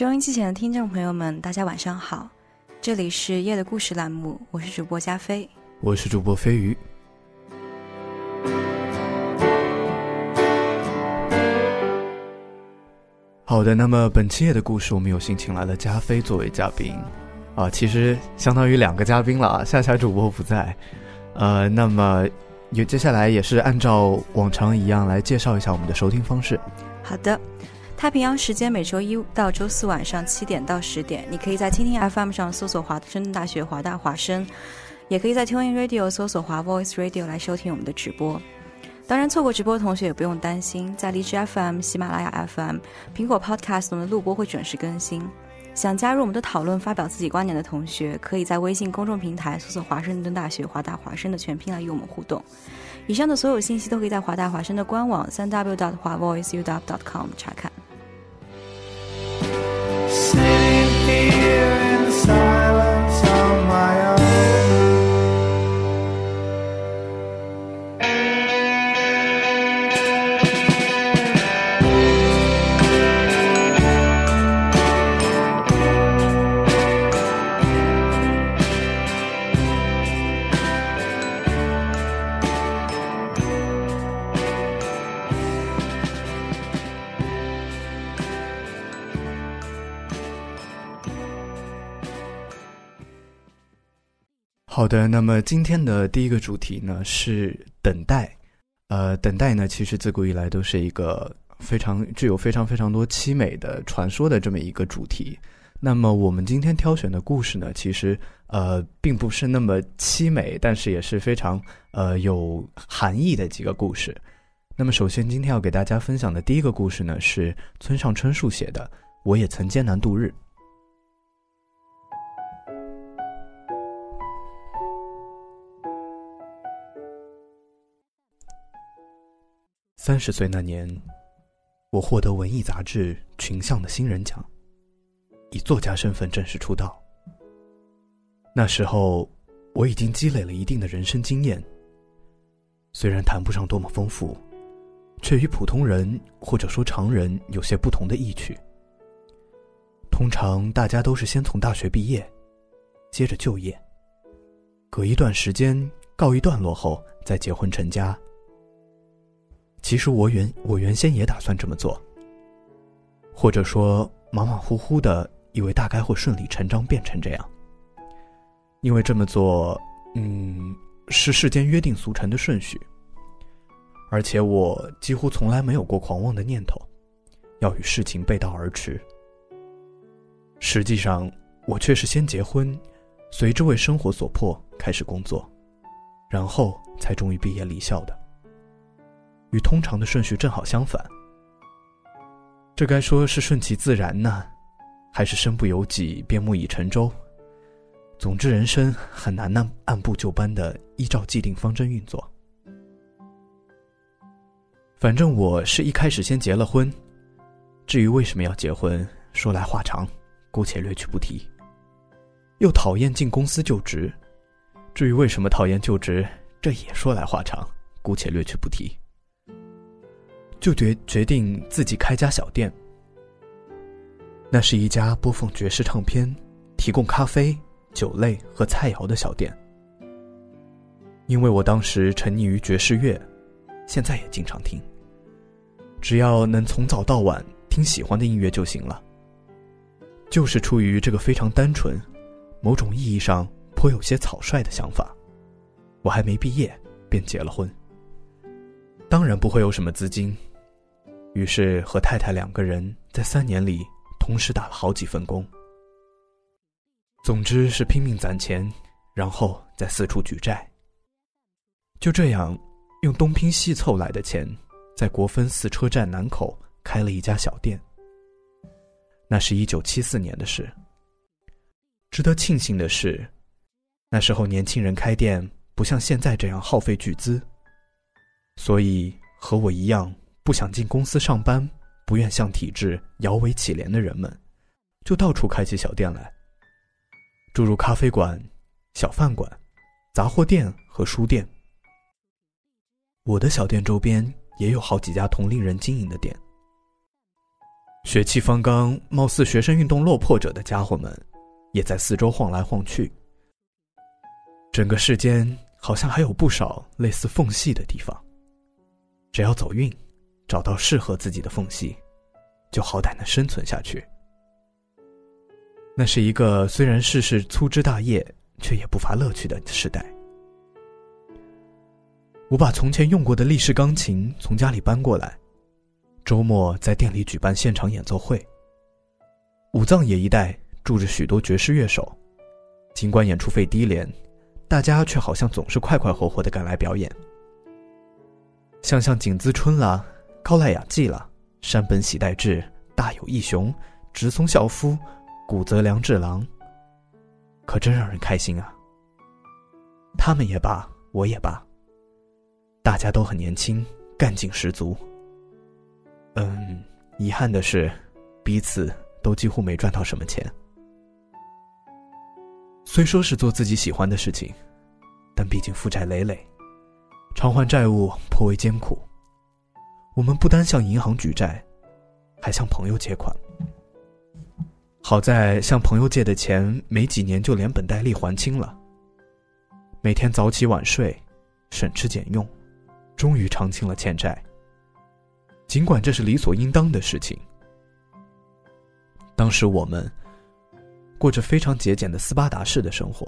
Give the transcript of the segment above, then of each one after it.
收音机前的听众朋友们，大家晚上好，这里是夜的故事栏目，我是主播加菲，我是主播飞鱼。好的，那么本期夜的故事，我们有幸请来了加菲作为嘉宾，啊，其实相当于两个嘉宾了啊，夏夏主播不在，呃，那么也接下来也是按照往常一样来介绍一下我们的收听方式。好的。太平洋时间每周一到周四晚上七点到十点，你可以在听听 FM 上搜索华盛顿大学华大华声，也可以在 Tuning Radio 搜索华 Voice Radio 来收听我们的直播。当然，错过直播的同学也不用担心，在荔枝 FM、喜马拉雅 FM、苹果 Podcast 我们的录播会准时更新。想加入我们的讨论、发表自己观点的同学，可以在微信公众平台搜索华盛顿大学华大华声的全拼来与我们互动。以上的所有信息都可以在华大华声的官网三 w dot 华 voiceuw dot com 查看查看。好的，那么今天的第一个主题呢是等待。呃，等待呢，其实自古以来都是一个非常具有非常非常多凄美的传说的这么一个主题。那么我们今天挑选的故事呢，其实呃并不是那么凄美，但是也是非常呃有含义的几个故事。那么首先今天要给大家分享的第一个故事呢，是村上春树写的《我也曾艰难度日》。三十岁那年，我获得文艺杂志群像的新人奖，以作家身份正式出道。那时候，我已经积累了一定的人生经验，虽然谈不上多么丰富，却与普通人或者说常人有些不同的意趣。通常大家都是先从大学毕业，接着就业，隔一段时间告一段落后再结婚成家。其实我原我原先也打算这么做，或者说马马虎虎的以为大概会顺理成章变成这样，因为这么做，嗯，是世间约定俗成的顺序。而且我几乎从来没有过狂妄的念头，要与事情背道而驰。实际上，我却是先结婚，随之为生活所迫开始工作，然后才终于毕业离校的。与通常的顺序正好相反，这该说是顺其自然呢，还是身不由己便木已成舟？总之，人生很难按按部就班的依照既定方针运作。反正我是一开始先结了婚，至于为什么要结婚，说来话长，姑且略去不提。又讨厌进公司就职，至于为什么讨厌就职，这也说来话长，姑且略去不提。就决决定自己开家小店。那是一家播放爵士唱片、提供咖啡、酒类和菜肴的小店。因为我当时沉溺于爵士乐，现在也经常听。只要能从早到晚听喜欢的音乐就行了。就是出于这个非常单纯、某种意义上颇有些草率的想法，我还没毕业便结了婚。当然不会有什么资金。于是和太太两个人在三年里同时打了好几份工。总之是拼命攒钱，然后再四处举债。就这样，用东拼西凑来的钱，在国分寺车站南口开了一家小店。那是一九七四年的事。值得庆幸的是，那时候年轻人开店不像现在这样耗费巨资，所以和我一样不想进公司上班、不愿向体制摇尾乞怜的人们，就到处开起小店来。诸如咖啡馆、小饭馆、杂货店和书店。我的小店周边也有好几家同龄人经营的店。血气方刚、貌似学生运动落魄者的家伙们，也在四周晃来晃去。整个世间好像还有不少类似缝隙的地方。只要走运，找到适合自己的缝隙，就好歹能生存下去。那是一个虽然世事粗枝大叶，却也不乏乐趣的时代。我把从前用过的立式钢琴从家里搬过来，周末在店里举办现场演奏会。武藏野一带住着许多爵士乐手，尽管演出费低廉，大家却好像总是快快活活的赶来表演。像像景滋春啦、高濑雅纪了、山本喜代志、大友义雄、直松孝夫。古泽良治郎，可真让人开心啊！他们也罢，我也罢，大家都很年轻，干劲十足。嗯，遗憾的是，彼此都几乎没赚到什么钱。虽说是做自己喜欢的事情，但毕竟负债累累，偿还债务颇为艰苦。我们不单向银行举债，还向朋友借款。好在向朋友借的钱没几年就连本带利还清了。每天早起晚睡，省吃俭用，终于偿清了欠债。尽管这是理所应当的事情。当时我们过着非常节俭的斯巴达式的生活，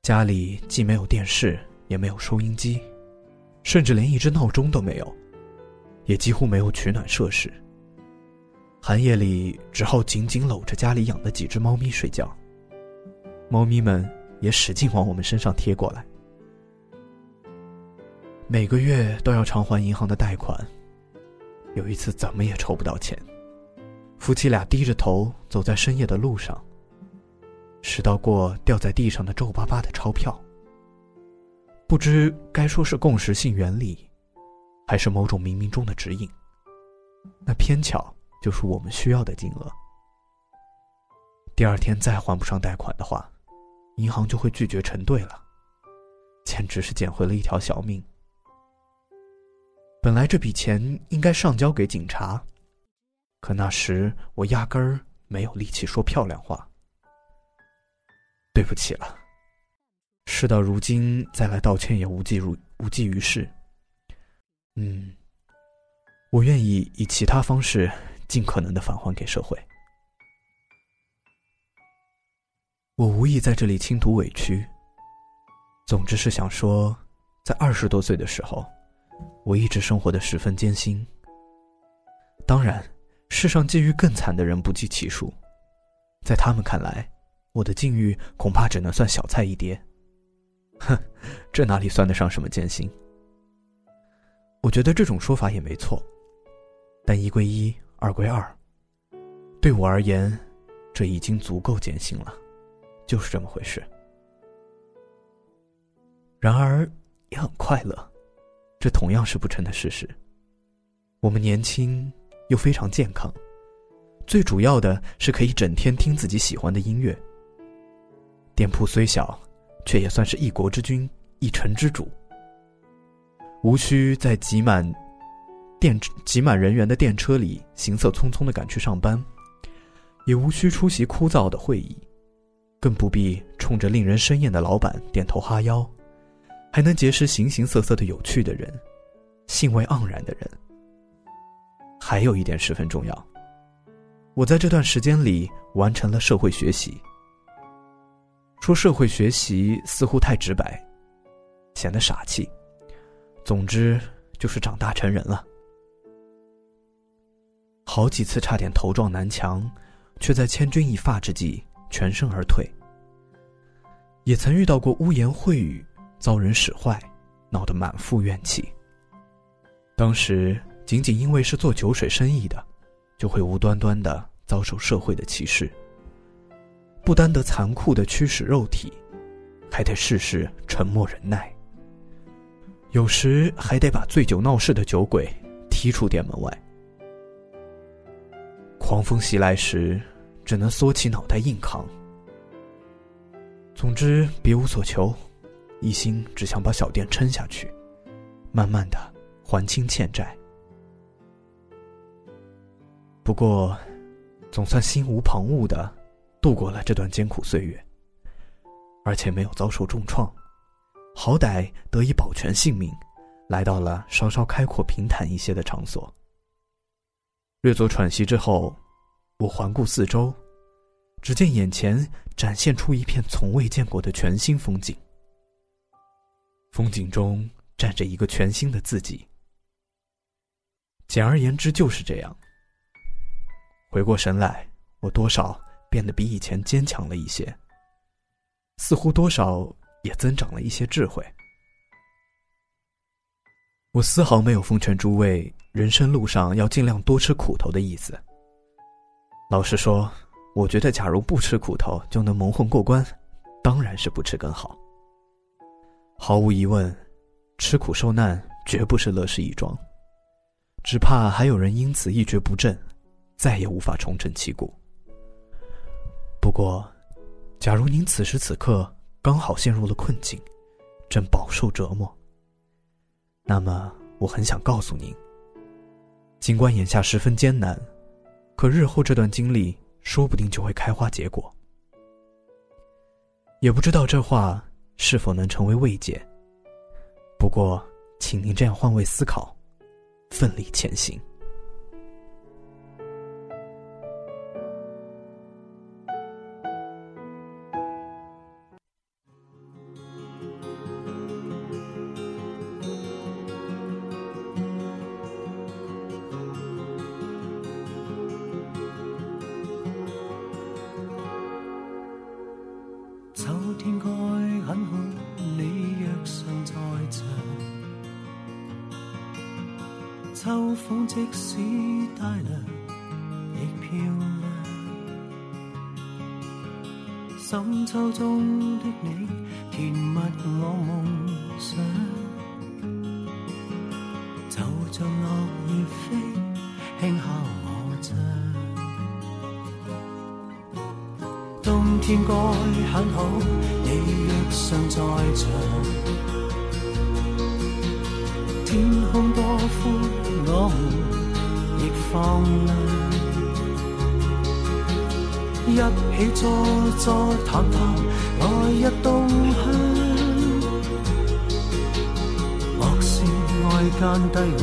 家里既没有电视，也没有收音机，甚至连一只闹钟都没有，也几乎没有取暖设施。寒夜里，只好紧紧搂着家里养的几只猫咪睡觉。猫咪们也使劲往我们身上贴过来。每个月都要偿还银行的贷款，有一次怎么也筹不到钱，夫妻俩低着头走在深夜的路上，拾到过掉在地上的皱巴巴的钞票。不知该说是共识性原理，还是某种冥冥中的指引。那偏巧。就是我们需要的金额。第二天再还不上贷款的话，银行就会拒绝承兑了，简直是捡回了一条小命。本来这笔钱应该上交给警察，可那时我压根儿没有力气说漂亮话。对不起了，事到如今再来道歉也无济如无济于事。嗯，我愿意以其他方式。尽可能的返还给社会。我无意在这里倾吐委屈。总之是想说，在二十多岁的时候，我一直生活的十分艰辛。当然，世上境遇更惨的人不计其数，在他们看来，我的境遇恐怕只能算小菜一碟。哼，这哪里算得上什么艰辛？我觉得这种说法也没错，但一归一。二归二，对我而言，这已经足够艰辛了，就是这么回事。然而也很快乐，这同样是不争的事实。我们年轻又非常健康，最主要的是可以整天听自己喜欢的音乐。店铺虽小，却也算是一国之君，一城之主，无需在挤满。电挤满人员的电车里，行色匆匆的赶去上班，也无需出席枯燥的会议，更不必冲着令人生厌的老板点头哈腰，还能结识形形色色的有趣的人，兴味盎然的人。还有一点十分重要，我在这段时间里完成了社会学习。说社会学习似乎太直白，显得傻气。总之就是长大成人了。好几次差点头撞南墙，却在千钧一发之际全身而退。也曾遇到过污言秽语，遭人使坏，闹得满腹怨气。当时仅仅因为是做酒水生意的，就会无端端的遭受社会的歧视。不单得残酷的驱使肉体，还得事事沉默忍耐。有时还得把醉酒闹事的酒鬼踢出店门外。狂风袭来时，只能缩起脑袋硬扛。总之，别无所求，一心只想把小店撑下去，慢慢的还清欠债。不过，总算心无旁骛的。度过了这段艰苦岁月，而且没有遭受重创，好歹得以保全性命，来到了稍稍开阔平坦一些的场所。略作喘息之后，我环顾四周，只见眼前展现出一片从未见过的全新风景。风景中站着一个全新的自己。简而言之，就是这样。回过神来，我多少。变得比以前坚强了一些，似乎多少也增长了一些智慧。我丝毫没有奉劝诸位人生路上要尽量多吃苦头的意思。老实说，我觉得假如不吃苦头就能蒙混过关，当然是不吃更好。毫无疑问，吃苦受难绝不是乐事一桩，只怕还有人因此一蹶不振，再也无法重振旗鼓。不过，假如您此时此刻刚好陷入了困境，正饱受折磨，那么我很想告诉您：尽管眼下十分艰难，可日后这段经历说不定就会开花结果。也不知道这话是否能成为慰藉。不过，请您这样换位思考，奋力前行。冬天该很好，你若尚在场。天空多宽，我们亦。放亮，一起坐坐谈谈来日动向。莫视外间低温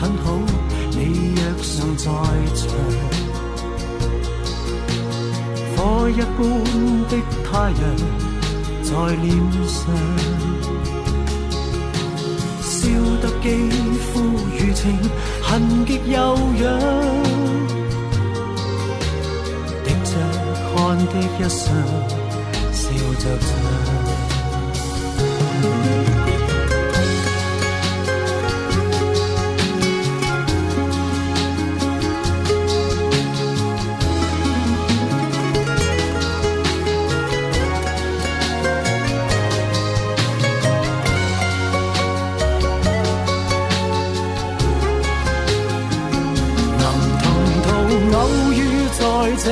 很好，你若尚在场，火一般的太阳在脸上。笑得肌肤如情，痕极悠扬，滴着汗的一双，笑着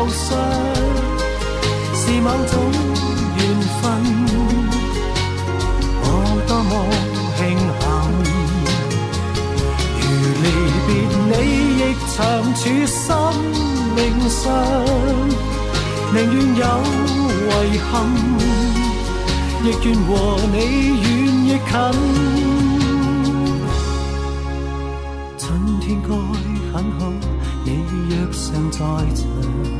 球上，是某种缘分。我多么庆幸，如离别你亦长处生命上。宁愿有遗憾，亦愿和你远亦近。春天该很好，你若尚在场。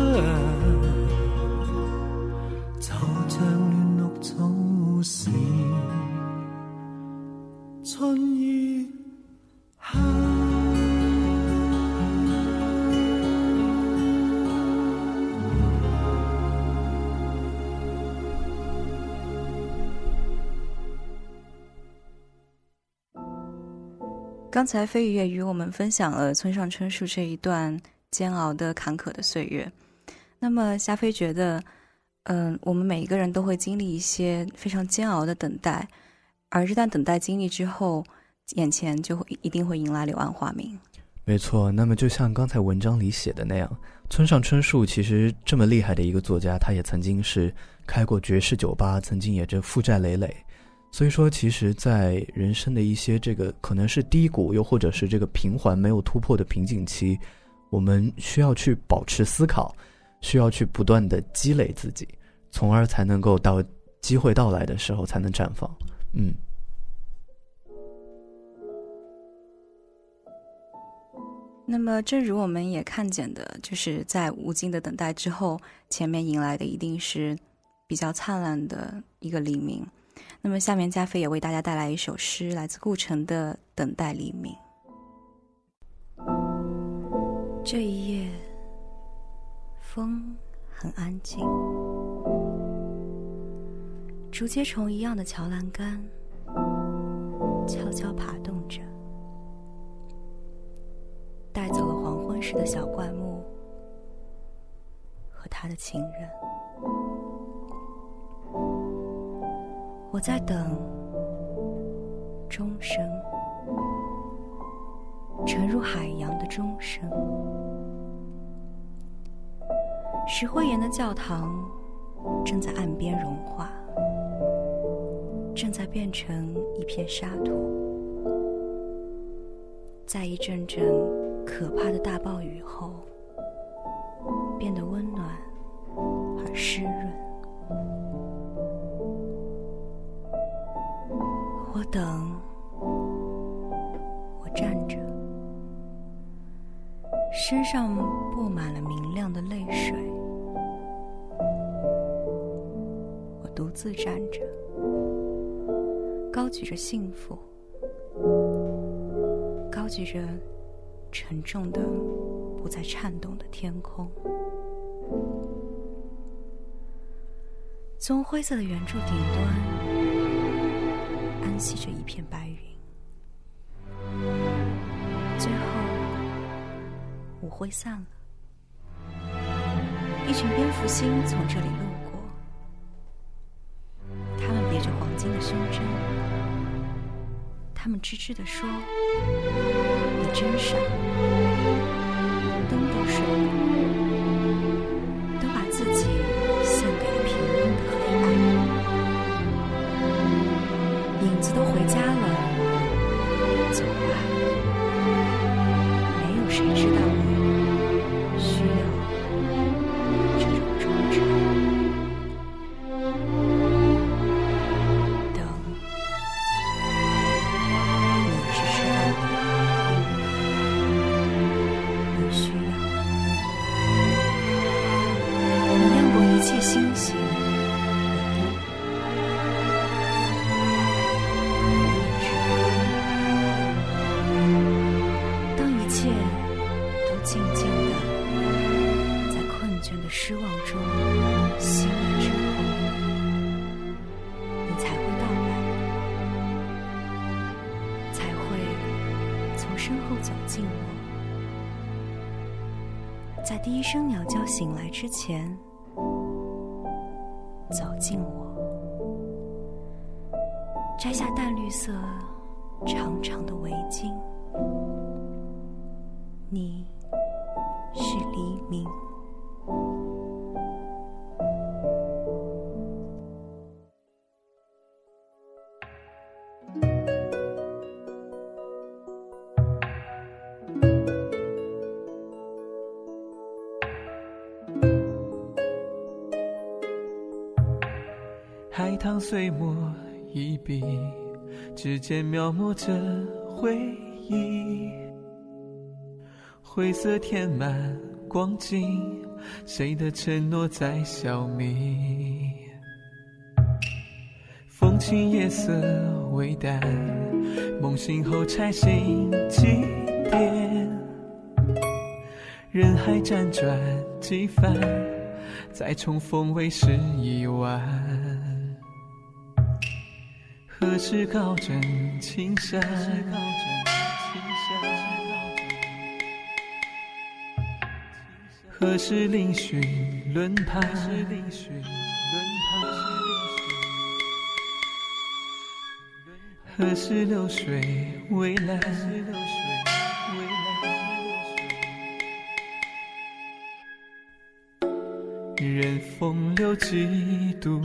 刚才飞鱼也与我们分享了村上春树这一段煎熬的坎坷的岁月。那么夏飞觉得，嗯，我们每一个人都会经历一些非常煎熬的等待，而这段等待经历之后，眼前就会一定会迎来柳暗花明。没错，那么就像刚才文章里写的那样，村上春树其实这么厉害的一个作家，他也曾经是开过爵士酒吧，曾经也这负债累累。所以说，其实，在人生的一些这个可能是低谷，又或者是这个平缓没有突破的瓶颈期，我们需要去保持思考，需要去不断的积累自己，从而才能够到机会到来的时候才能绽放。嗯。那么，正如我们也看见的，就是在无尽的等待之后，前面迎来的一定是比较灿烂的一个黎明。那么，下面加菲也为大家带来一首诗，来自顾城的《等待黎明》。这一夜，风很安静，竹节虫一样的桥栏杆悄悄爬动着，带走了黄昏时的小灌木和他的情人。我在等钟声，沉入海洋的钟声。石灰岩的教堂正在岸边融化，正在变成一片沙土。在一阵阵可怕的大暴雨后，变得温暖而湿润。我等，我站着，身上布满了明亮的泪水。我独自站着，高举着幸福，高举着沉重的、不再颤动的天空。从灰色的圆柱顶端。安息着一片白云，最后舞会散了。一群蝙蝠星从这里路过，他们别着黄金的胸针，他们吱吱地说：“你真傻。”灯都睡了，回家了，走吧，没有谁知道。之前，走近我，摘下淡绿色长长的围巾。你是黎明。海棠碎墨一笔，指尖描摹着回忆。灰色填满光景，谁的承诺在消弭？风轻夜色微淡，梦醒后拆信几点？人海辗转几番，再重逢为时已晚。何时高枕青山？何时嶙峋轮盘？何时流水微澜？任风流几度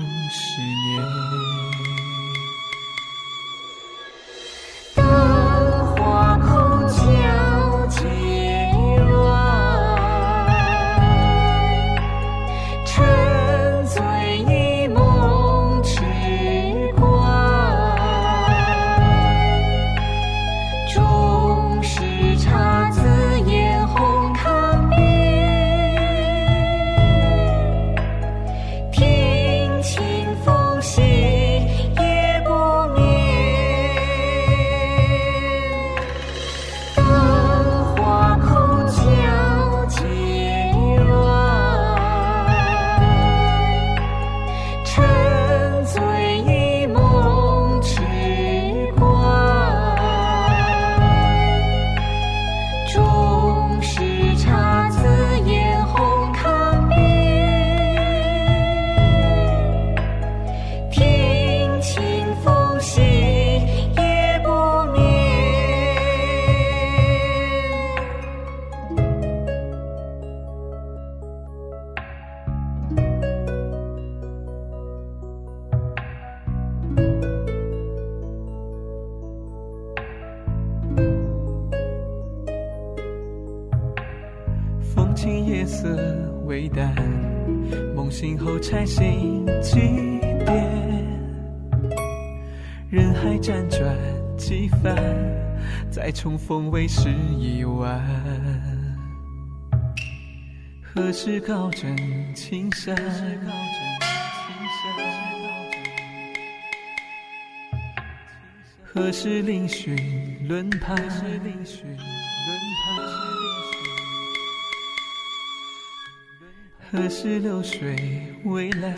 重逢为时已晚。何时高枕青山？何时嶙峋轮盘？何时流水微澜？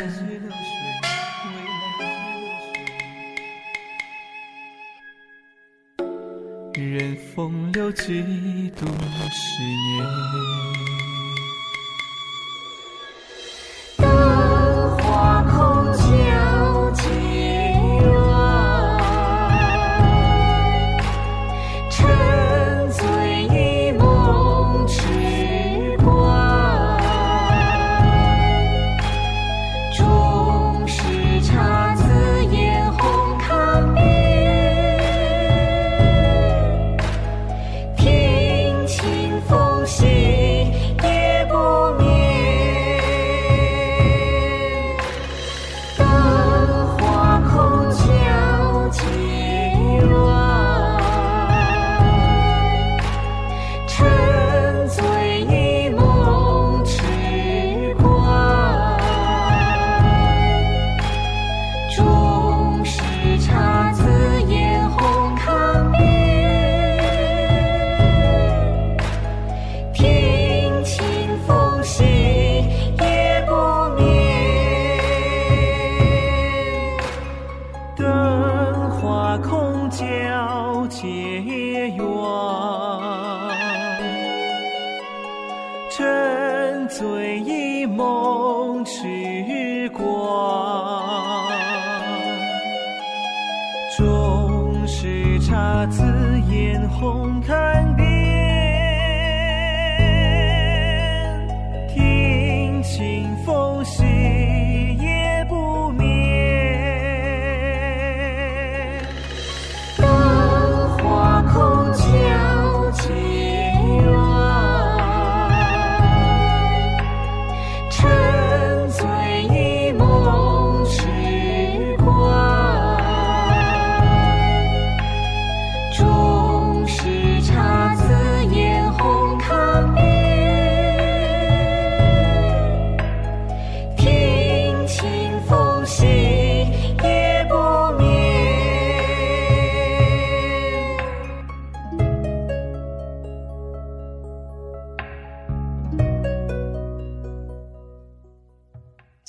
几度思念。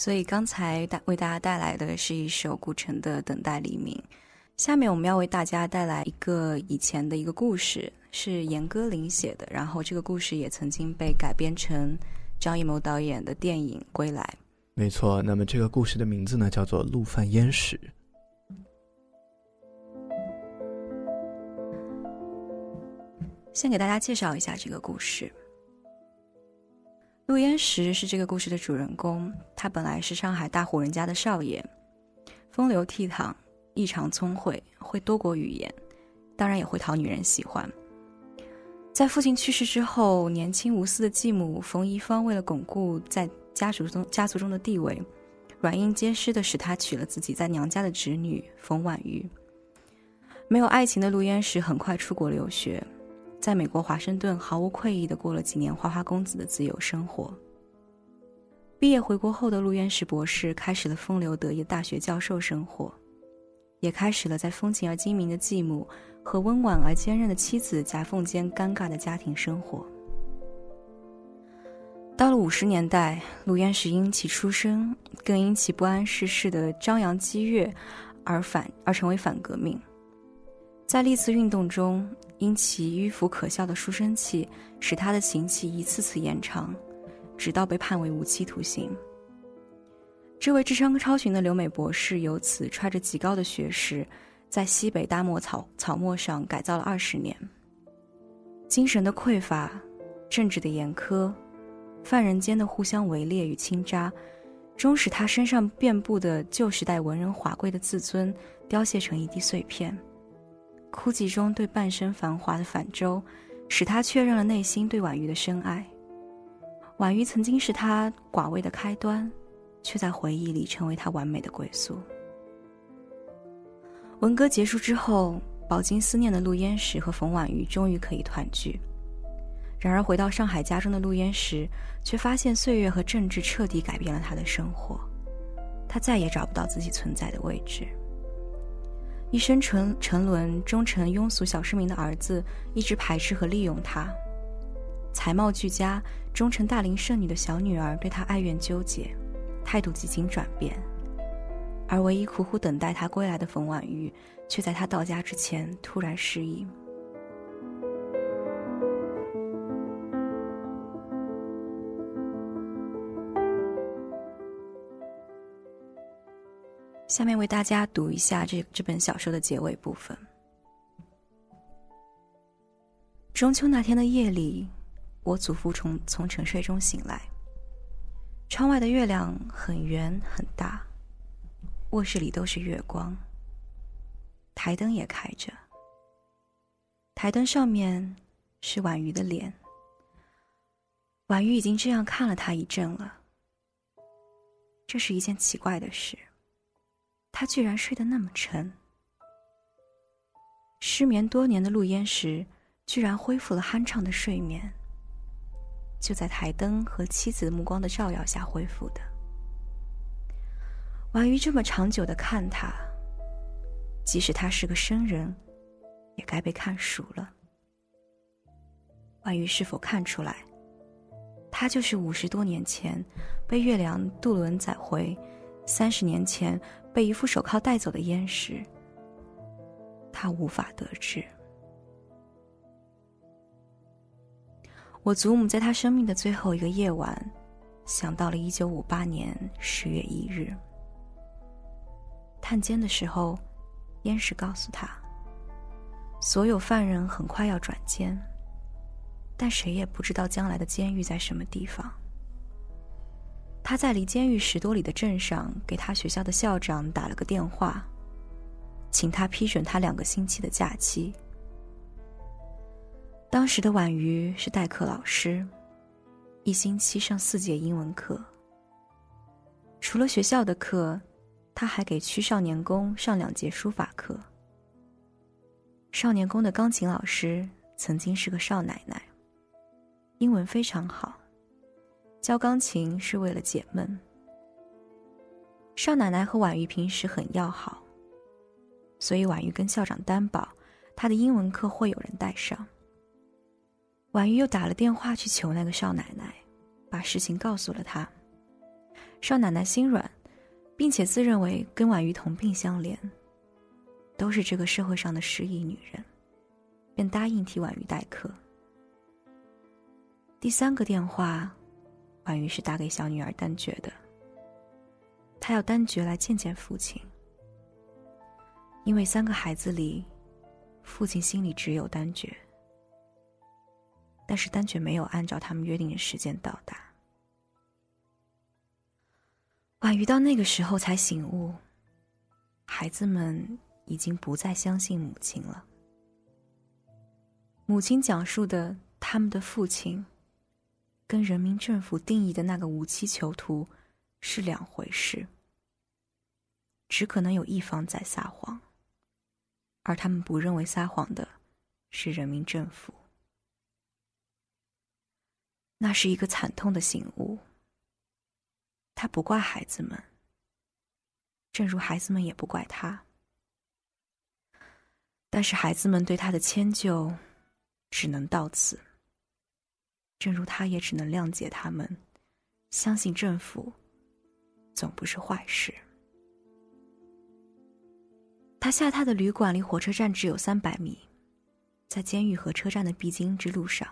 所以刚才带为大家带来的是一首顾城的《等待黎明》，下面我们要为大家带来一个以前的一个故事，是严歌苓写的，然后这个故事也曾经被改编成张艺谋导演的电影《归来》。没错，那么这个故事的名字呢，叫做《陆犯焉识》。先给大家介绍一下这个故事。陆焉识是这个故事的主人公，他本来是上海大户人家的少爷，风流倜傥，异常聪慧，会多国语言，当然也会讨女人喜欢。在父亲去世之后，年轻无私的继母冯一芳为了巩固在家族中家族中的地位，软硬兼施的使他娶了自己在娘家的侄女冯婉瑜。没有爱情的陆焉识很快出国留学，在美国华盛顿毫无愧意的过了几年花花公子的自由生活。毕业回国后的陆渊石博士开始了风流得意的大学教授生活，也开始了在风情而精明的继母和温婉而坚韧的妻子夹缝间尴尬的家庭生活。到了五十年代，陆渊石因其出身，更因其不谙世事的张扬激越，而反而成为反革命。在历次运动中，因其迂腐可笑的书生气，使他的刑期一次次延长，直到被判为无期徒刑。这位智商超群的留美博士由此揣着极高的学识，在西北大漠草草漠上改造了二十年。精神的匮乏，政治的严苛，犯人间的互相围猎与倾轧，终使他身上遍布的旧时代文人华贵的自尊凋谢成一地碎片。枯寂中对半生繁华的反周，使他确认了内心对婉瑜的深爱。婉瑜曾经是他寡味的开端，却在回忆里成为他完美的归宿。文革结束之后，饱经思念的陆焉识和冯婉瑜终于可以团聚。然而回到上海家中的陆焉识，却发现岁月和政治彻底改变了他的生活，他再也找不到自己存在的位置。一生沉沉沦、忠诚庸俗小市民的儿子，一直排斥和利用他；才貌俱佳、忠诚大龄剩女的小女儿，对他爱怨纠结，态度几经转变。而唯一苦苦等待他归来的冯婉瑜，却在他到家之前突然失忆。下面为大家读一下这这本小说的结尾部分。中秋那天的夜里，我祖父从从沉睡中醒来。窗外的月亮很圆很大，卧室里都是月光。台灯也开着，台灯上面是婉瑜的脸。婉瑜已经这样看了他一阵了。这是一件奇怪的事。他居然睡得那么沉。失眠多年的陆焉识，居然恢复了酣畅的睡眠。就在台灯和妻子目光的照耀下恢复的。婉瑜这么长久的看他，即使他是个生人，也该被看熟了。婉瑜是否看出来，他就是五十多年前被月亮渡轮载回，三十年前。被一副手铐带走的焉识，他无法得知。我祖母在他生命的最后一个夜晚，想到了一九五八年十月一日，探监的时候，燕石告诉他，所有犯人很快要转监，但谁也不知道将来的监狱在什么地方。他在离监狱十多里的镇上给他学校的校长打了个电话，请他批准他两个星期的假期。当时的婉瑜是代课老师。一星期上四节英文课，除了学校的课，他还给区少年宫上两节书法课。少年宫的钢琴老师曾经是个少奶奶，英文非常好，教钢琴是为了解闷。少奶奶和婉瑜平时很要好，所以婉瑜跟校长担保，她的英文课会有人带上。婉瑜又打了电话去求那个少奶奶，把事情告诉了她。少奶奶心软，并且自认为跟婉瑜同病相怜，都是这个社会上的失意女人，便答应替婉瑜代课。第三个电话，婉瑜是打给小女儿丹觉的，她要丹觉来见见父亲，因为三个孩子里，父亲心里只有丹觉。但是丹觉没有按照他们约定的时间到达。婉瑜到那个时候才醒悟，孩子们已经不再相信母亲了。母亲讲述的他们的父亲，跟人民政府定义的那个无期囚徒是两回事。只可能有一方在撒谎，而他们不认为撒谎的是人民政府。那是一个惨痛的醒悟。他不怪孩子们，正如孩子们也不怪他。但是孩子们对他的迁就，只能到此。正如他也只能谅解他们，相信政府，总不是坏事。他下榻的旅馆离火车站只有三百米，在监狱和车站的必经之路上。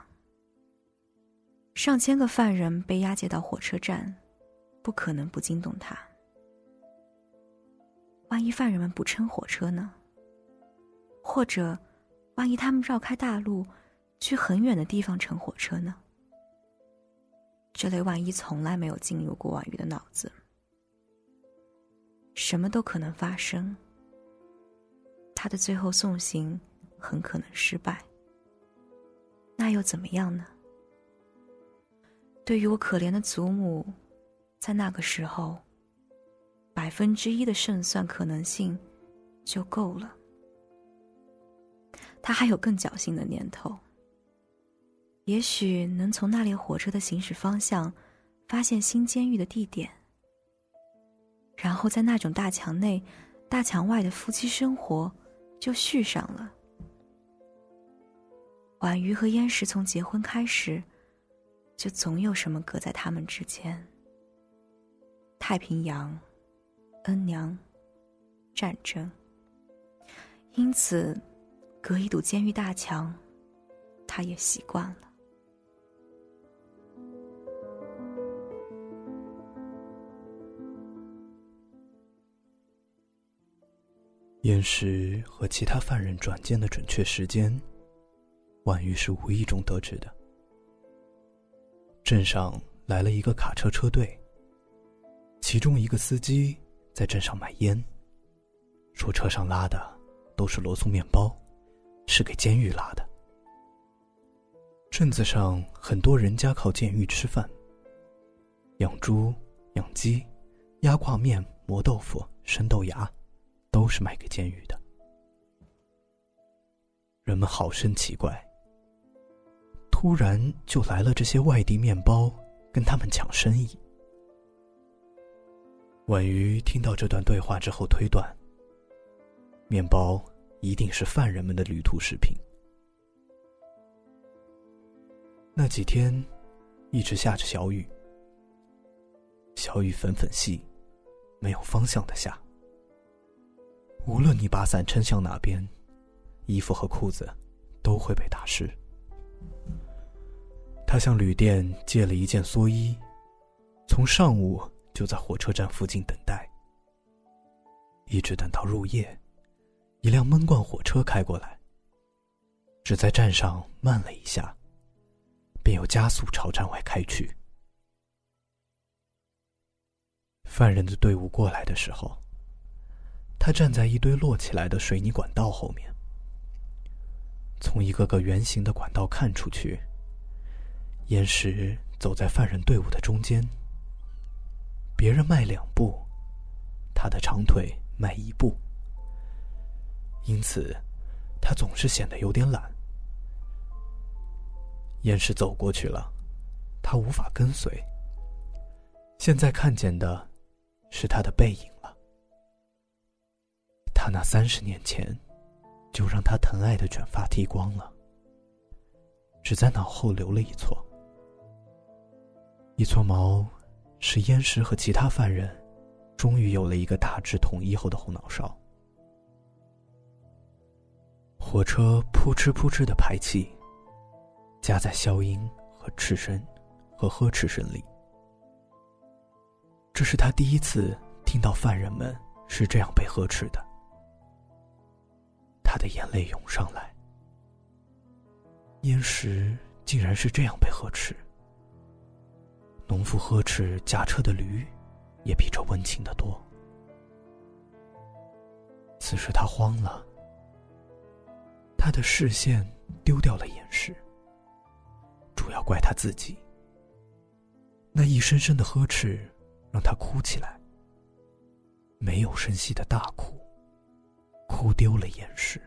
上千个犯人被押解到火车站，不可能不惊动他。万一犯人们不乘火车呢？或者，万一他们绕开大路，去很远的地方乘火车呢？这类万一从来没有进入过婉瑜的脑子。什么都可能发生。他的最后送行很可能失败。那又怎么样呢？对于我可怜的祖母，在那个时候，百分之一的胜算可能性就够了。他还有更侥幸的念头，也许能从那列火车的行驶方向发现新监狱的地点，然后在那种大墙内、大墙外的夫妻生活就续上了。婉瑜和燕石从结婚开始。就总有什么隔在他们之间。太平洋，恩娘，战争。因此，隔一堵监狱大墙，他也习惯了。燕石和其他犯人转监的准确时间，婉玉是无意中得知的。镇上来了一个卡车车队，其中一个司机在镇上买烟，说车上拉的都是罗宋面包，是给监狱拉的。镇子上很多人家靠监狱吃饭，养猪、养鸡、压挂面、磨豆腐、生豆芽，都是卖给监狱的。人们好生奇怪。突然就来了这些外地面包，跟他们抢生意。婉瑜听到这段对话之后推断，面包一定是犯人们的旅途食品。那几天一直下着小雨，小雨粉粉细，没有方向的下。无论你把伞撑向哪边，衣服和裤子都会被打湿。他向旅店借了一件蓑衣，从上午就在火车站附近等待，一直等到入夜，一辆闷罐火车开过来，只在站上慢了一下，便又加速朝站外开去。犯人的队伍过来的时候，他站在一堆摞起来的水泥管道后面，从一个个圆形的管道看出去，岩石走在犯人队伍的中间。别人迈两步，他的长腿迈一步，因此他总是显得有点懒。岩石走过去了，他无法跟随。现在看见的。是他的背影。他那三十年前就让他疼爱的卷发剃光了，只在脑后留了一撮。一撮毛，是燕石和其他犯人终于有了一个大致统一后的后脑勺。火车扑哧扑哧的排气，夹在消音和斥声和呵斥声里。这是他第一次听到犯人们是这样被呵斥的，他的眼泪涌上来。燕石竟然是这样被呵斥，农夫呵斥驾车的驴，也比这温情的多。此时他慌了，他的视线丢掉了岩石，主要怪他自己。那一声声的呵斥。让他哭起来，没有声息的大哭，哭丢了眼视。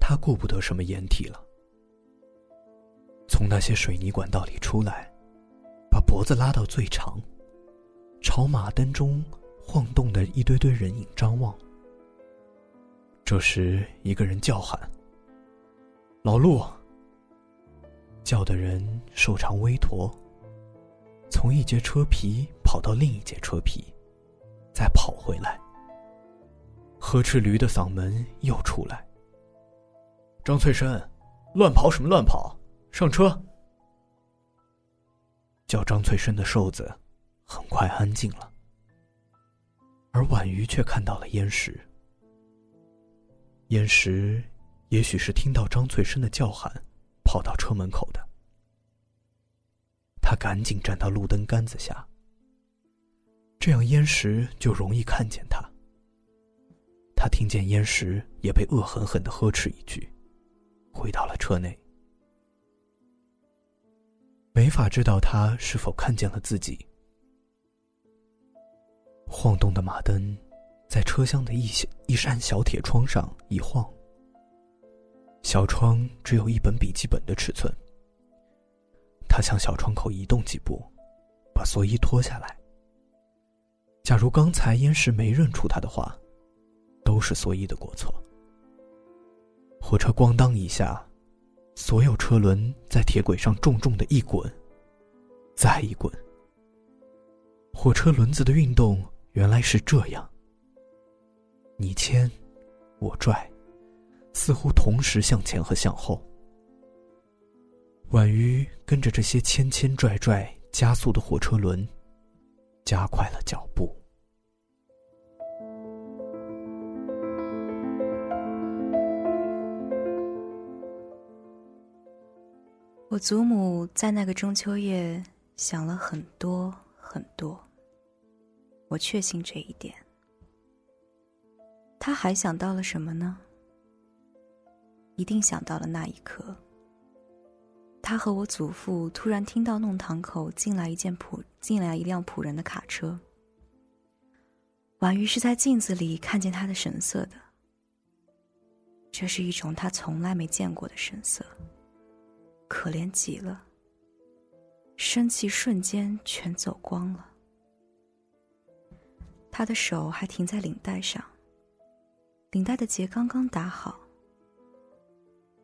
他顾不得什么掩体了，从那些水泥管道里出来，把脖子拉到最长，朝马灯中。晃动的一堆堆人影张望。这时，一个人叫喊：“老陆！”叫的人瘦长微驼，从一节车皮跑到另一节车皮，再跑回来。呵斥驴的嗓门又出来：“张翠生，乱跑什么乱跑？上车！”叫张翠生的瘦子很快安静了。而婉瑜却看到了燕石。燕石也许是听到张翠生的叫喊，跑到车门口的。他赶紧站到路灯杆子下，这样燕石就容易看见他。他听见燕石也被恶狠狠的呵斥一句，回到了车内。没法知道他是否看见了自己。晃动的马灯，在车厢的一一扇小铁窗上一晃。小窗只有一本笔记本的尺寸。他向小窗口移动几步，把蓑衣脱下来。假如刚才燕石没认出他的话，都是蓑衣的过错。火车咣当一下，所有车轮在铁轨上重重的一滚，再一滚。火车轮子的运动。原来是这样，你牵，我拽，似乎同时向前和向后。婉瑜跟着这些牵牵拽拽加速的火车轮，加快了脚步。我祖母在那个中秋夜想了很多很多。我确信这一点。他还想到了什么呢？一定想到了那一刻，他和我祖父突然听到弄堂口进来一件仆进来一辆仆人的卡车。婉瑜是在镜子里看见他的神色的，这是一种他从来没见过的神色，可怜极了，生气瞬间全走光了。他的手还停在领带上，领带的结刚刚打好，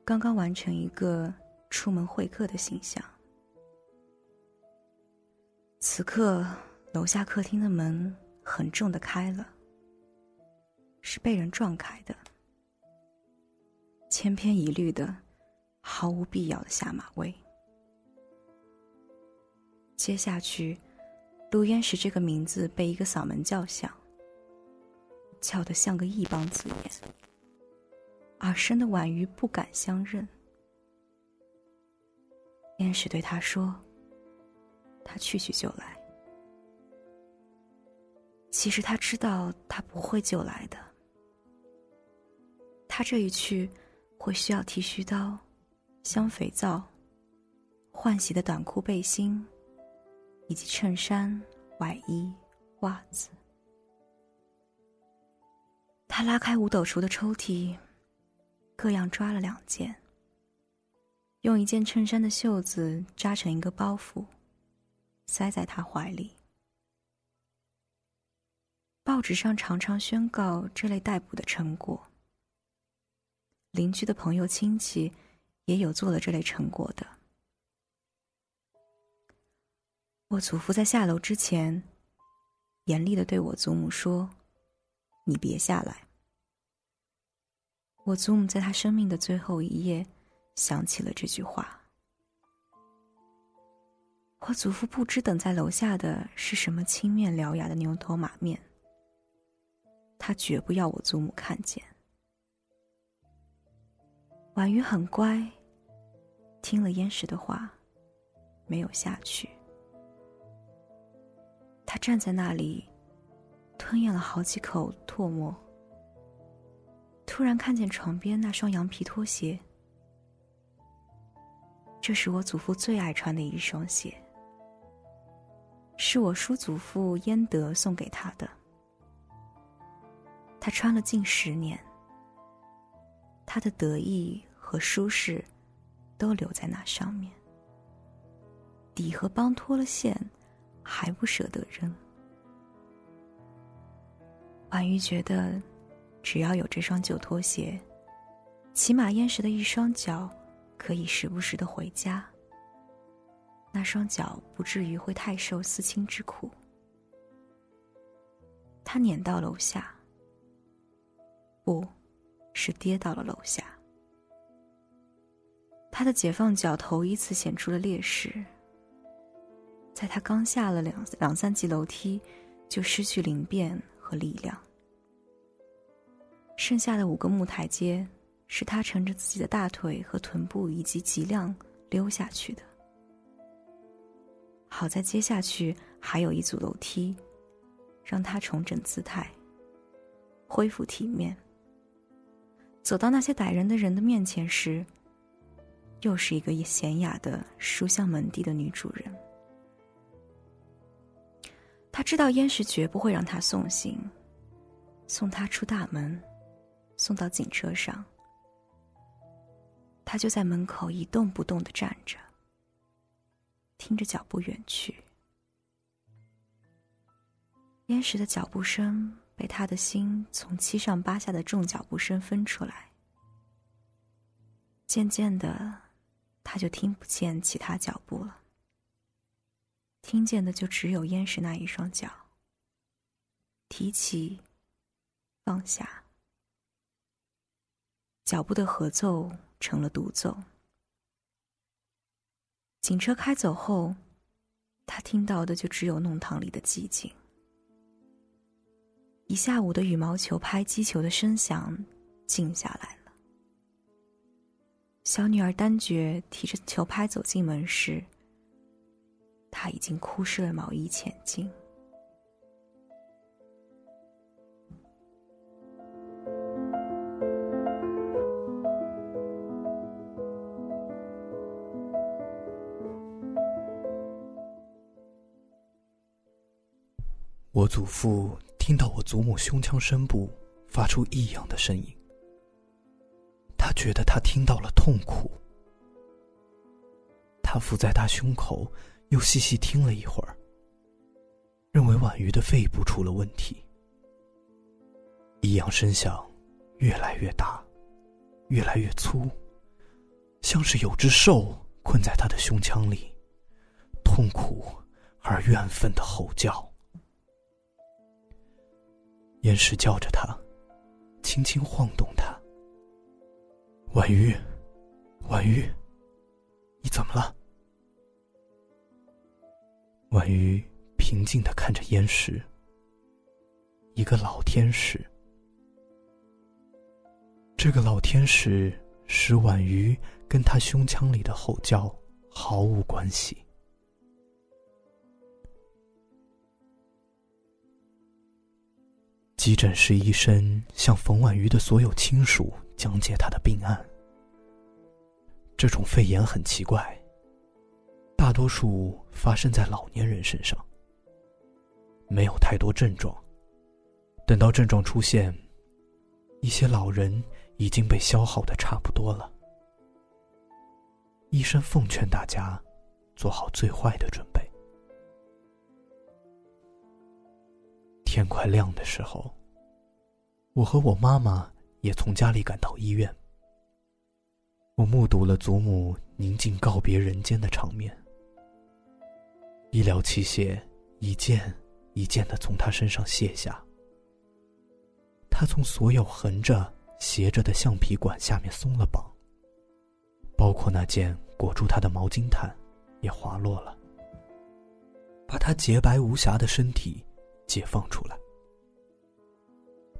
刚刚完成一个出门会客的形象。此刻，楼下客厅的门很重的开了，是被人撞开的。千篇一律的，毫无必要的下马威。接下去，陆焉识这个名字被一个嗓门叫响，叫得像个异邦字眼，耳生的婉瑜不敢相认。燕使对他说：“他去去就来。”其实他知道他不会就来的。他这一去，会需要剃须刀、香肥皂、换洗的短裤、背心，以及衬衫、外衣、袜子。他拉开五斗橱的抽屉，各样抓了两件。用一件衬衫的袖子扎成一个包袱，塞在他怀里。报纸上常常宣告这类逮捕的成果。邻居的朋友亲戚也有做了这类成果的。我祖父在下楼之前，严厉的对我祖母说：“你别下来。”我祖母在他生命的最后一夜。想起了这句话，我祖父不知等在楼下的是什么青面獠牙的牛头马面，他绝不要我祖母看见。婉瑜很乖，听了燕石的话，没有下去。他站在那里，吞咽了好几口唾沫，突然看见床边那双羊皮拖鞋。这是我祖父最爱穿的一双鞋，是我叔祖父焉德送给他的。他穿了近十年，他的得意和舒适都留在那上面。底和帮脱了线，还不舍得扔。婉瑜觉得，只要有这双旧拖鞋，起码燕石的一双脚。可以时不时的回家。那双脚不至于会太受思亲之苦。他撵到楼下，不，是跌到了楼下。他的解放脚头一次显出了劣势。在他刚下了两两三级楼梯，就失去灵便和力量。剩下的五个木台阶。是他乘着自己的大腿和臀部以及脊梁溜下去的。好在接下去还有一组楼梯，让他重整姿态，恢复体面。走到那些歹人的人的面前时，又是一个娴雅的书香门第的女主人。他知道燕石绝不会让他送行，送他出大门，送到警车上。他就在门口一动不动的站着，听着脚步远去。燕石的脚步声被他的心从七上八下的重脚步声分出来。渐渐的，他就听不见其他脚步了。听见的就只有燕石那一双脚。提起，放下，脚步的合奏。成了独奏。警车开走后，他听到的就只有弄堂里的寂静。一下午的羽毛球拍击球的声响静下来了。小女儿丹觉提着球拍走进门时，他已经哭湿了毛衣前进。我祖父听到我祖母胸腔深部发出异样的声音，他觉得他听到了痛苦。他伏在他胸口，又细细听了一会儿，认为婉瑜的肺部出了问题。异样声响越来越大，越来越粗，像是有只兽困在他的胸腔里，痛苦而怨愤的吼叫。岩石叫着他，轻轻晃动他。婉瑜，婉瑜，你怎么了？婉瑜平静的看着岩石，一个老天使。这个老天使使婉瑜跟他胸腔里的吼叫毫无关系。急诊室医生向冯婉瑜的所有亲属讲解他的病案。这种肺炎很奇怪。大多数发生在老年人身上，没有太多症状。等到症状出现，一些老人已经被消耗的差不多了。医生奉劝大家，做好最坏的准备。天快亮的时候，我和我妈妈也从家里赶到医院。我目睹了祖母宁静告别人间的场面。医疗器械一件一件的从他身上卸下，他从所有横着、斜着的橡皮管下面松了绑，包括那件裹住他的毛巾毯也滑落了，把他洁白无瑕的身体解放出来。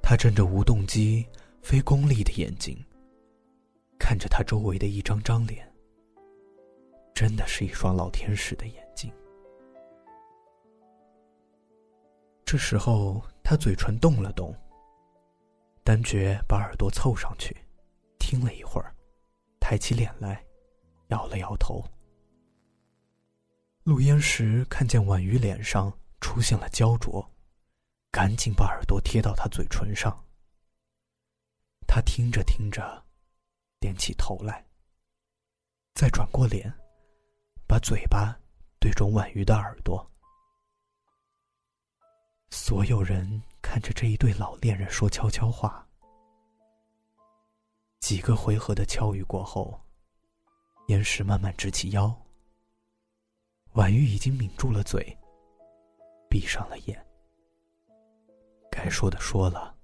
他睁着无动机、非功利的眼睛，看着他周围的一张张脸，真的是一双老天使的眼睛。这时候，他嘴唇动了动。丹觉把耳朵凑上去，听了一会儿，抬起脸来，摇了摇头。陆烟石看见婉瑜脸上出现了焦灼，赶紧把耳朵贴到他嘴唇上。他听着听着，点起头来，再转过脸，把嘴巴对准婉瑜的耳朵。所有人看着这一对老恋人说悄悄话。几个回合的敲语过后，岩石慢慢直起腰。婉瑜已经抿住了嘴，闭上了眼。该说的说了，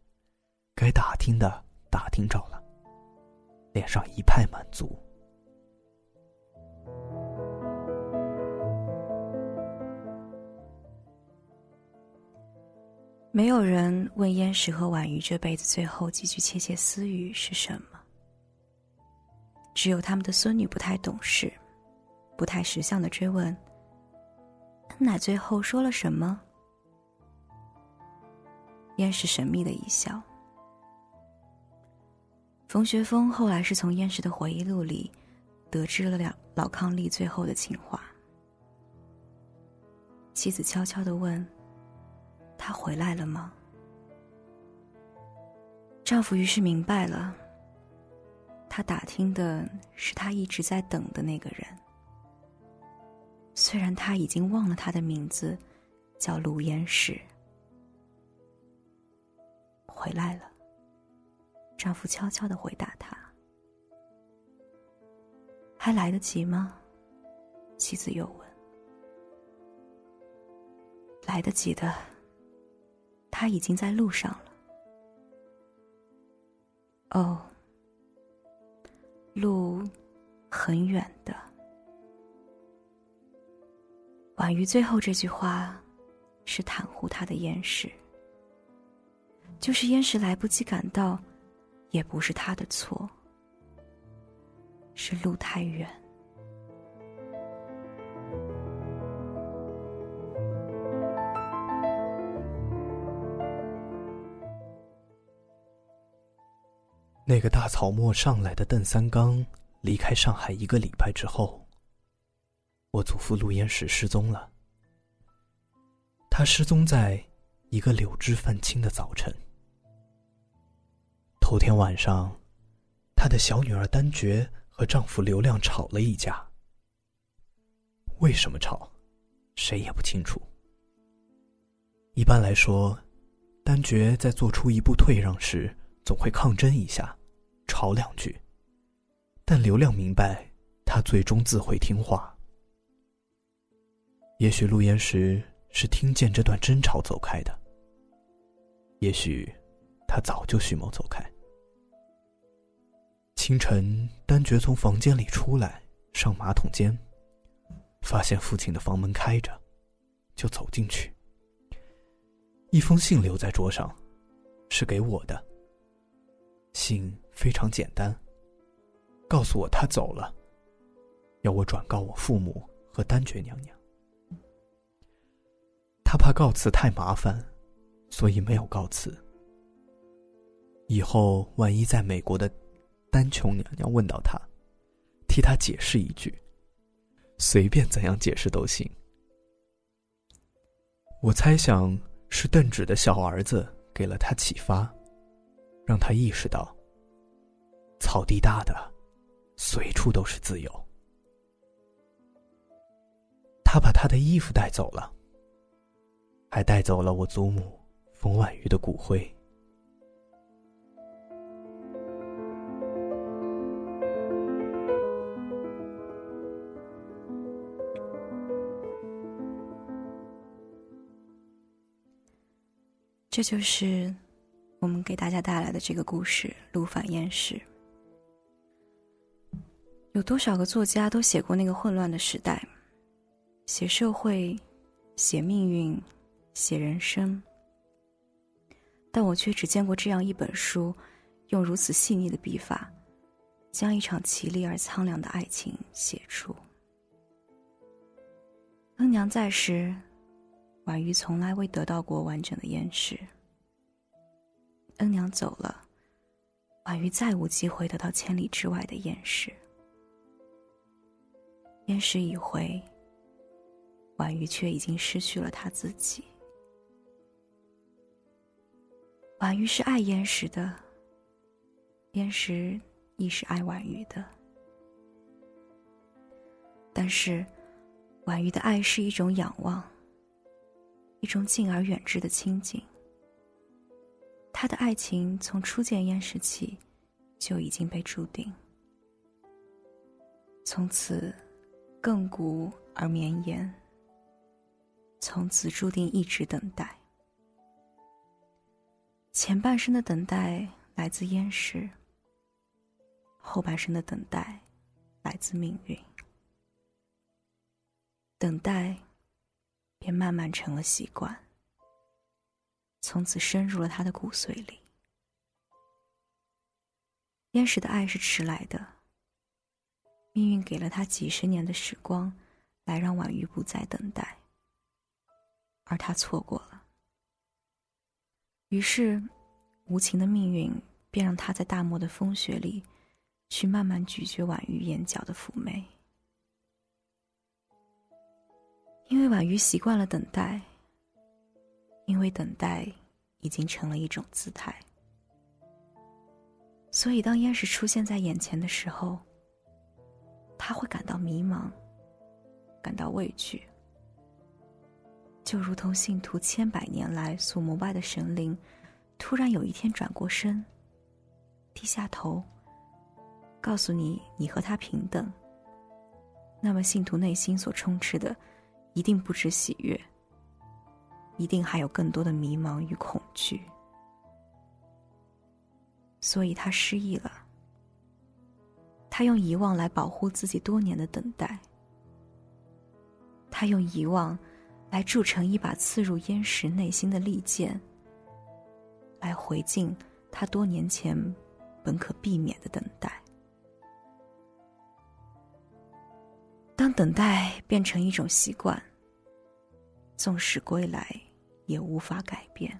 该打听的打听着了，脸上一派满足。没有人问燕石和婉瑜这辈子最后几句窃窃私语是什么。只有他们的孙女不太懂事，不太识相的追问：“恩奶最后说了什么？”燕石神秘的一笑。冯学峰后来是从燕石的回忆录里得知了老康利最后的情话。妻子悄悄的问。他回来了吗？丈夫于是明白了，他打听的是他一直在等的那个人。虽然他已经忘了他的名字，叫陆延石。回来了。丈夫悄悄的回答他：“还来得及吗？”妻子又问：“来得及的。”他已经在路上了。哦，路很远的。婉瑜最后这句话，是袒护他的燕石。就是燕石来不及赶到，也不是他的错，是路太远。那个大草漠上来的邓三刚离开上海一个礼拜之后，我祖父陆延石失踪了。他失踪在一个柳枝泛青的早晨。头天晚上，他的小女儿丹珏和丈夫刘亮吵了一架。为什么吵，谁也不清楚。一般来说，丹珏在做出一步退让时，总会抗争一下。吵两句，但刘亮明白，他最终自会听话。也许陆岩石是听见这段争吵走开的。也许他早就蓄谋走开。清晨，丹珏从房间里出来，上马桶间，发现父亲的房门开着，就走进去。一封信留在桌上，是给我的。信非常简单，告诉我他走了，要我转告我父母和丹珏娘娘。他怕告辞太麻烦，所以没有告辞。以后万一在美国的丹琼娘娘问到他，替他解释一句，随便怎样解释都行。我猜想是邓芷的小儿子给了他启发，让他意识到，草地大的，随处都是自由。他把他的衣服带走了。还带走了我祖母冯婉瑜的骨灰。这就是我们给大家带来的这个故事《陆反燕时》。有多少个作家都写过那个混乱的时代，写社会，写命运。写人生，但我却只见过这样一本书，用如此细腻的笔法，将一场绮丽而苍凉的爱情写出。恩娘在时，婉瑜从来未得到过完整的燕时。恩娘走了，婉瑜再无机会得到千里之外的燕时。燕时已回，婉瑜却已经失去了她自己。婉瑜是爱燕时的，燕时亦是爱婉瑜的。但是，婉瑜的爱是一种仰望，一种近而远之的亲近。他的爱情从初见燕时起，就已经被注定，从此亘古而绵延，从此注定一直等待。前半生的等待来自烟时，后半生的等待来自命运。等待，便慢慢成了习惯，从此深入了他的骨髓里。天使的爱是迟来的，命运给了他几十年的时光，来让婉瑜不再等待，而他错过了。于是，无情的命运便让他在大漠的风雪里，去慢慢咀嚼婉瑜眼角的妩媚。因为婉瑜习惯了等待，因为等待已经成了一种姿态，所以当燕时出现在眼前的时候，他会感到迷茫，感到畏惧。就如同信徒千百年来所膜拜的神灵，突然有一天转过身，低下头，告诉你你和他平等。那么信徒内心所充斥的，一定不止喜悦，一定还有更多的迷茫与恐惧。所以他失忆了，他用遗忘来保护自己多年的等待，他用遗忘。来铸成一把刺入燕石内心的利剑，来回敬他多年前本可避免的等待。当等待变成一种习惯，纵使归来也无法改变，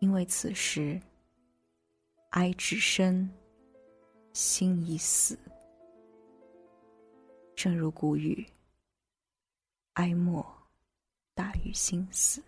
因为此时哀至深，心已死。正如古语。哀莫大于心死。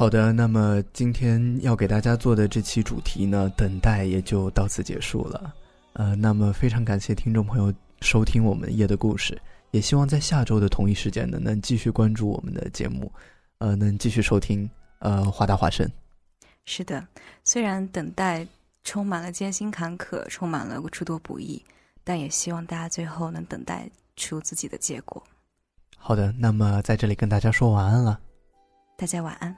好的，那么今天要给大家做的这期主题呢，等待也就到此结束了。呃，那么非常感谢听众朋友收听我们夜的故事，也希望在下周的同一时间呢，能继续关注我们的节目，呃，能继续收听呃华大华声。是的，虽然等待充满了艰辛坎坷，充满了诸多不易，但也希望大家最后能等待出自己的结果。好的，那么在这里跟大家说晚安了。大家晚安。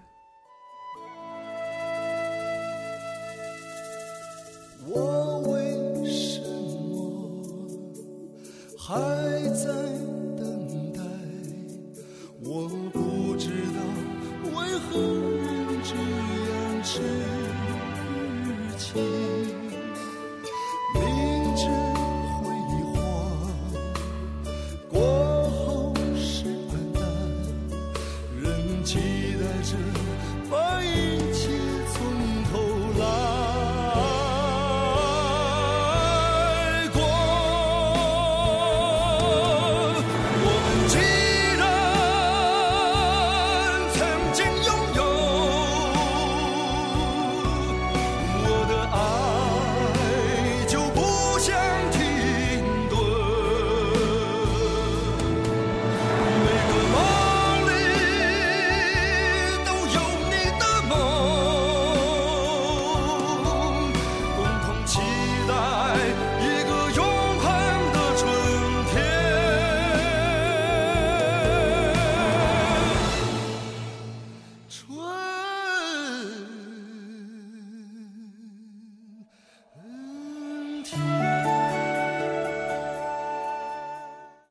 还在